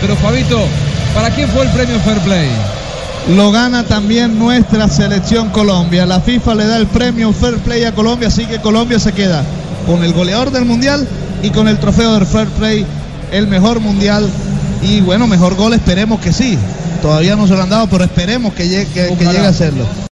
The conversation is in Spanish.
Pero Fabito, ¿para quién fue el premio Fair Play? Lo gana también nuestra selección Colombia. La FIFA le da el premio Fair Play a Colombia, así que Colombia se queda con el goleador del Mundial y con el trofeo del Fair Play, el mejor Mundial. Y bueno, mejor gol esperemos que sí. Todavía no se lo han dado, pero esperemos que llegue, que llegue a hacerlo.